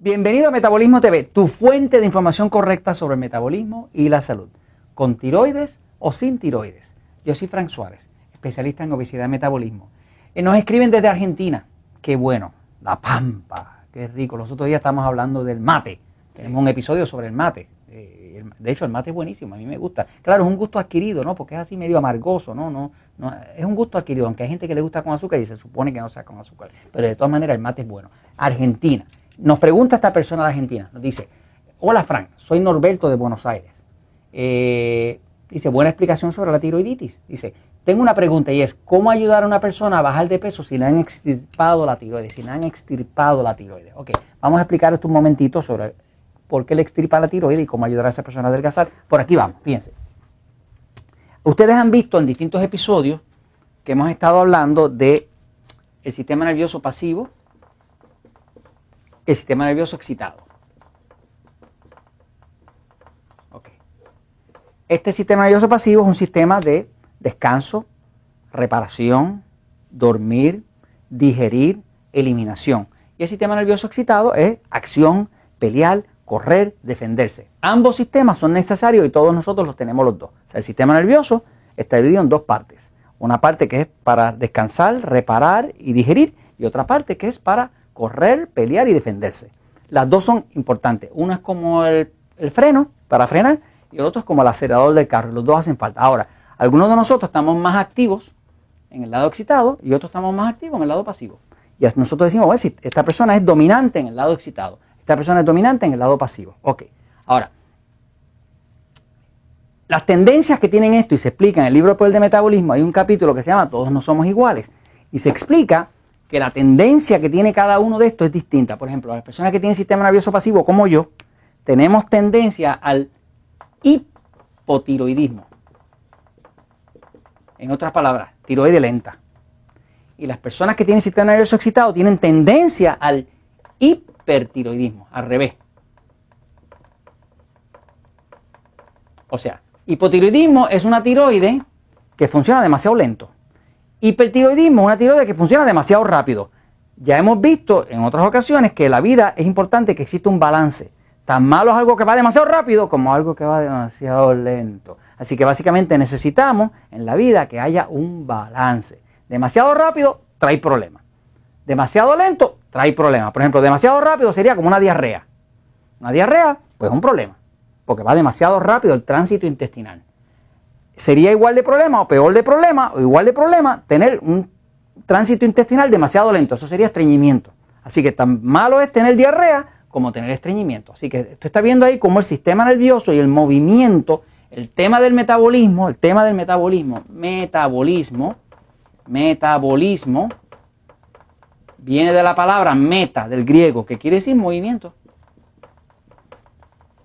Bienvenido a Metabolismo TV, tu fuente de información correcta sobre el metabolismo y la salud, con tiroides o sin tiroides. Yo soy Frank Suárez, especialista en obesidad y metabolismo. Y nos escriben desde Argentina, qué bueno, La Pampa, qué rico. Los otros días estamos hablando del mate, tenemos un episodio sobre el mate. Eh, de hecho, el mate es buenísimo, a mí me gusta. Claro, es un gusto adquirido, ¿no? Porque es así medio amargoso, ¿no? no, no es un gusto adquirido, aunque hay gente que le gusta con azúcar y se supone que no sea con azúcar. Pero de todas maneras, el mate es bueno. Argentina. Nos pregunta esta persona de Argentina, nos dice, hola Frank, soy Norberto de Buenos Aires. Eh, dice, buena explicación sobre la tiroiditis. Dice, tengo una pregunta y es, ¿cómo ayudar a una persona a bajar de peso si le han extirpado la tiroides? Si le han extirpado la tiroides. Ok, vamos a explicar esto un momentito sobre por qué le extirpa la tiroides y cómo ayudar a esa persona a adelgazar. Por aquí vamos, fíjense. Ustedes han visto en distintos episodios que hemos estado hablando de el sistema nervioso pasivo el sistema nervioso excitado. Este sistema nervioso pasivo es un sistema de descanso, reparación, dormir, digerir, eliminación. Y el sistema nervioso excitado es acción, pelear, correr, defenderse. Ambos sistemas son necesarios y todos nosotros los tenemos los dos. O sea, el sistema nervioso está dividido en dos partes. Una parte que es para descansar, reparar y digerir y otra parte que es para correr, pelear y defenderse. Las dos son importantes. Una es como el, freno para frenar y el otro es como el acelerador del carro. Los dos hacen falta. Ahora, algunos de nosotros estamos más activos en el lado excitado y otros estamos más activos en el lado pasivo. Y nosotros decimos, bueno, si esta persona es dominante en el lado excitado, esta persona es dominante en el lado pasivo. Ok, ahora, las tendencias que tienen esto y se explica en el libro Poder de Metabolismo, hay un capítulo que se llama Todos no somos iguales y se explica que la tendencia que tiene cada uno de estos es distinta. Por ejemplo, las personas que tienen sistema nervioso pasivo, como yo, tenemos tendencia al hipotiroidismo. En otras palabras, tiroide lenta. Y las personas que tienen sistema nervioso excitado tienen tendencia al hipertiroidismo, al revés. O sea, hipotiroidismo es una tiroide que funciona demasiado lento. Hipertiroidismo una tiroides que funciona demasiado rápido. Ya hemos visto en otras ocasiones que en la vida es importante que exista un balance. Tan malo es algo que va demasiado rápido como algo que va demasiado lento. Así que básicamente necesitamos en la vida que haya un balance. Demasiado rápido trae problemas. Demasiado lento trae problemas. Por ejemplo, demasiado rápido sería como una diarrea. Una diarrea, pues es un problema, porque va demasiado rápido el tránsito intestinal sería igual de problema o peor de problema o igual de problema tener un tránsito intestinal demasiado lento. Eso sería estreñimiento. Así que tan malo es tener diarrea como tener estreñimiento. Así que usted está viendo ahí cómo el sistema nervioso y el movimiento, el tema del metabolismo, el tema del metabolismo, metabolismo, metabolismo, viene de la palabra meta del griego, que quiere decir movimiento.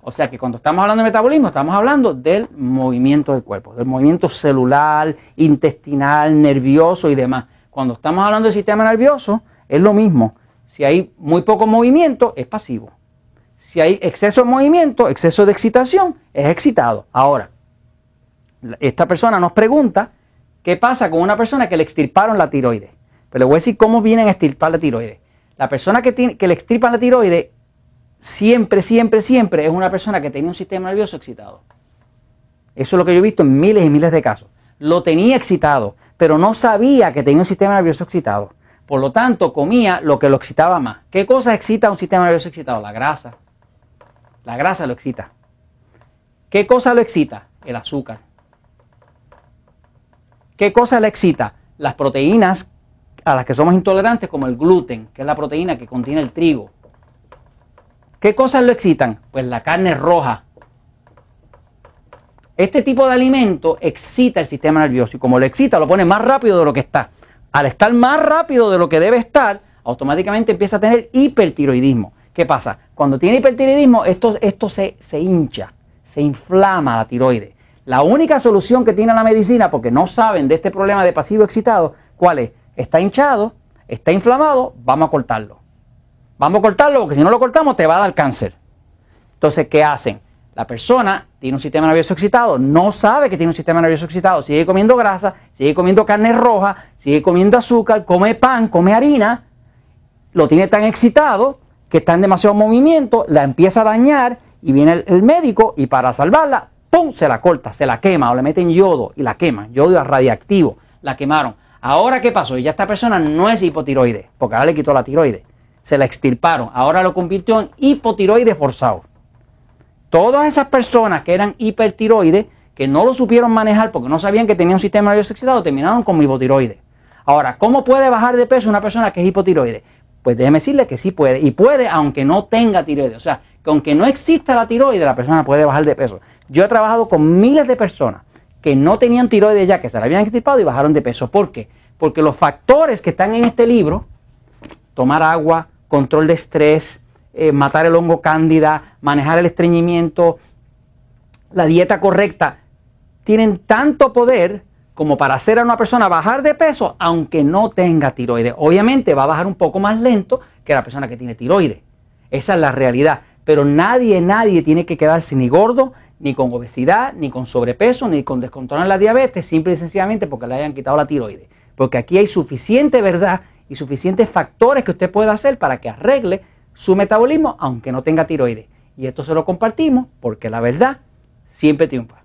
O sea que cuando estamos hablando de metabolismo, estamos hablando del movimiento del cuerpo, del movimiento celular, intestinal, nervioso y demás. Cuando estamos hablando del sistema nervioso, es lo mismo. Si hay muy poco movimiento, es pasivo. Si hay exceso de movimiento, exceso de excitación, es excitado. Ahora, esta persona nos pregunta qué pasa con una persona que le extirparon la tiroides. Pero le voy a decir cómo vienen a extirpar la tiroides. La persona que, tiene, que le extirpan la tiroides siempre, siempre, siempre es una persona que tenía un sistema nervioso excitado. Eso es lo que yo he visto en miles y miles de casos. Lo tenía excitado, pero no sabía que tenía un sistema nervioso excitado. Por lo tanto, comía lo que lo excitaba más. ¿Qué cosa excita un sistema nervioso excitado? La grasa. La grasa lo excita. ¿Qué cosa lo excita? El azúcar. ¿Qué cosa le excita? Las proteínas a las que somos intolerantes, como el gluten, que es la proteína que contiene el trigo. ¿Qué cosas lo excitan? Pues la carne roja. Este tipo de alimento excita el sistema nervioso y como lo excita lo pone más rápido de lo que está. Al estar más rápido de lo que debe estar, automáticamente empieza a tener hipertiroidismo. ¿Qué pasa? Cuando tiene hipertiroidismo, esto, esto se, se hincha, se inflama la tiroides. La única solución que tiene la medicina, porque no saben de este problema de pasivo excitado, ¿cuál es? Está hinchado, está inflamado, vamos a cortarlo. Vamos a cortarlo porque si no lo cortamos te va a dar cáncer. Entonces, ¿qué hacen? La persona tiene un sistema nervioso excitado, no sabe que tiene un sistema nervioso excitado, sigue comiendo grasa, sigue comiendo carne roja, sigue comiendo azúcar, come pan, come harina, lo tiene tan excitado que está en demasiado movimiento, la empieza a dañar y viene el, médico y para salvarla, ¡pum! se la corta, se la quema o le meten yodo y la queman, yodo radiactivo, la quemaron. Ahora, ¿qué pasó? Ya esta persona no es hipotiroide, porque ahora le quitó la tiroide. Se la extirparon, ahora lo convirtió en hipotiroide forzado. Todas esas personas que eran hipertiroides, que no lo supieron manejar porque no sabían que tenían un sistema nervioso excitado, terminaron como hipotiroide. Ahora, ¿cómo puede bajar de peso una persona que es hipotiroide? Pues déjeme decirle que sí puede, y puede aunque no tenga tiroides. O sea, que aunque no exista la tiroide, la persona puede bajar de peso. Yo he trabajado con miles de personas que no tenían tiroides ya, que se la habían extirpado y bajaron de peso. ¿Por qué? Porque los factores que están en este libro, tomar agua, control de estrés, eh, matar el hongo cándida, manejar el estreñimiento, la dieta correcta, tienen tanto poder como para hacer a una persona bajar de peso aunque no tenga tiroides. Obviamente va a bajar un poco más lento que la persona que tiene tiroides. Esa es la realidad. Pero nadie, nadie tiene que quedarse ni gordo, ni con obesidad, ni con sobrepeso, ni con descontrol en la diabetes, simple y sencillamente porque le hayan quitado la tiroides. Porque aquí hay suficiente verdad y suficientes factores que usted puede hacer para que arregle su metabolismo aunque no tenga tiroides. Y esto se lo compartimos porque la verdad siempre triunfa.